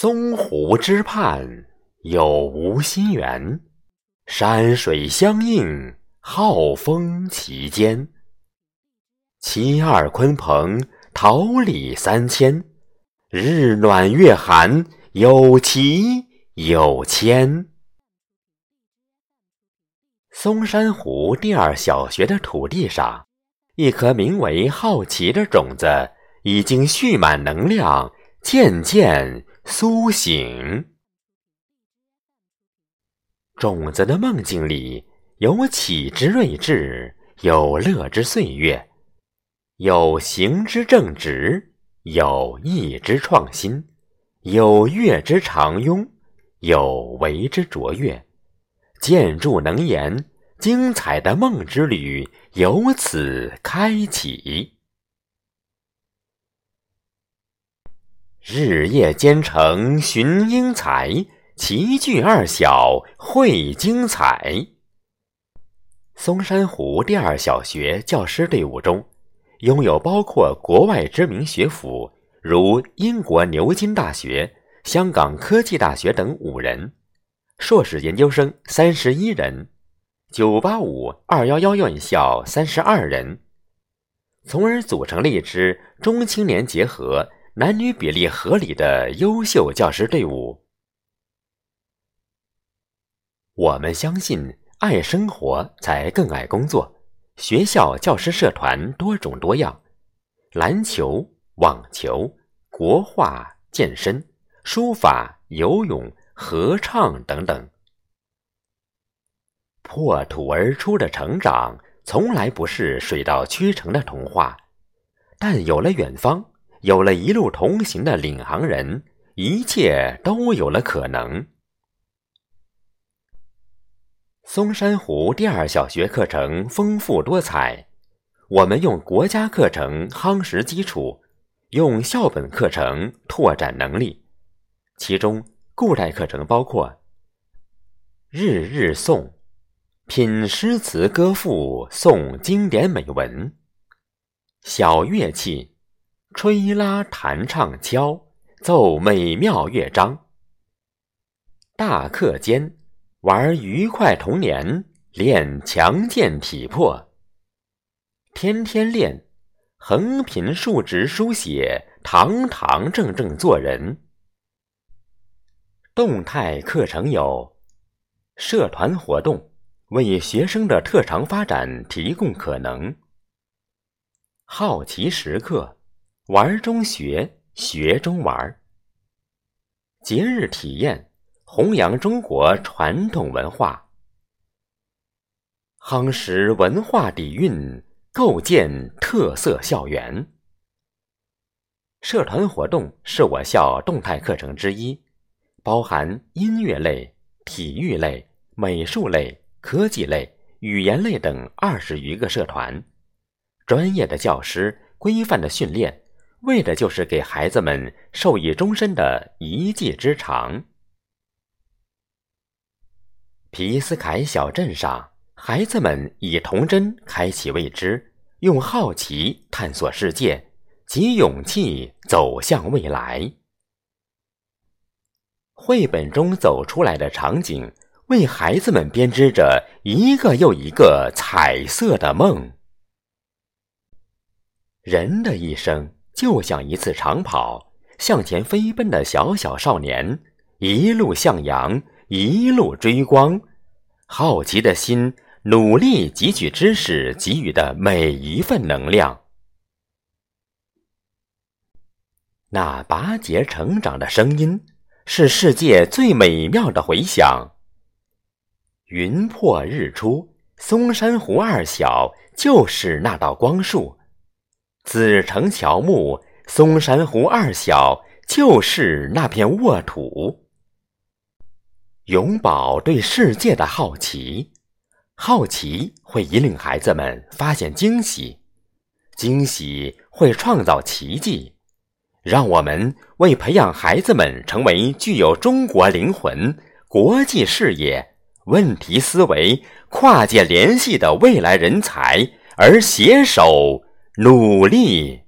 松湖之畔有无心园，山水相映，好风其间。其二鲲鹏，桃李三千，日暖月寒，有奇有千。松山湖第二小学的土地上，一颗名为“好奇”的种子已经蓄满能量，渐渐。苏醒，种子的梦境里有启之睿智，有乐之岁月，有行之正直，有义之创新，有乐之长庸，有为之卓越。建筑能言，精彩的梦之旅由此开启。日夜兼程寻英才，齐聚二小会精彩。松山湖第二小学教师队伍中，拥有包括国外知名学府，如英国牛津大学、香港科技大学等五人，硕士研究生三十一人，九八五、二幺幺院校三十二人，从而组成了一支中青年结合。男女比例合理的优秀教师队伍。我们相信，爱生活才更爱工作。学校教师社团多种多样，篮球、网球、国画、健身、书法、游泳、合唱等等。破土而出的成长，从来不是水到渠成的童话，但有了远方。有了一路同行的领航人，一切都有了可能。松山湖第二小学课程丰富多彩，我们用国家课程夯实基础，用校本课程拓展能力。其中，固代课程包括日日诵、品诗词歌赋、诵经典美文、小乐器。吹拉弹唱敲，奏美妙乐章。大课间玩愉快童年，练强健体魄。天天练，横平竖直书写，堂堂正正做人。动态课程有社团活动，为学生的特长发展提供可能。好奇时刻。玩中学，学中玩。节日体验，弘扬中国传统文化，夯实文化底蕴，构建特色校园。社团活动是我校动态课程之一，包含音乐类、体育类、美术类、科技类、语言类等二十余个社团，专业的教师，规范的训练。为的就是给孩子们受益终身的一技之长。皮斯凯小镇上，孩子们以童真开启未知，用好奇探索世界，及勇气走向未来。绘本中走出来的场景，为孩子们编织着一个又一个彩色的梦。人的一生。就像一次长跑，向前飞奔的小小少年，一路向阳，一路追光，好奇的心，努力汲取知识给予的每一份能量。那拔节成长的声音，是世界最美妙的回响。云破日出，松山湖二小就是那道光束。子城乔木，松山湖二小就是那片沃土。永葆对世界的好奇，好奇会引领孩子们发现惊喜，惊喜会创造奇迹。让我们为培养孩子们成为具有中国灵魂、国际视野、问题思维、跨界联系的未来人才而携手。努力。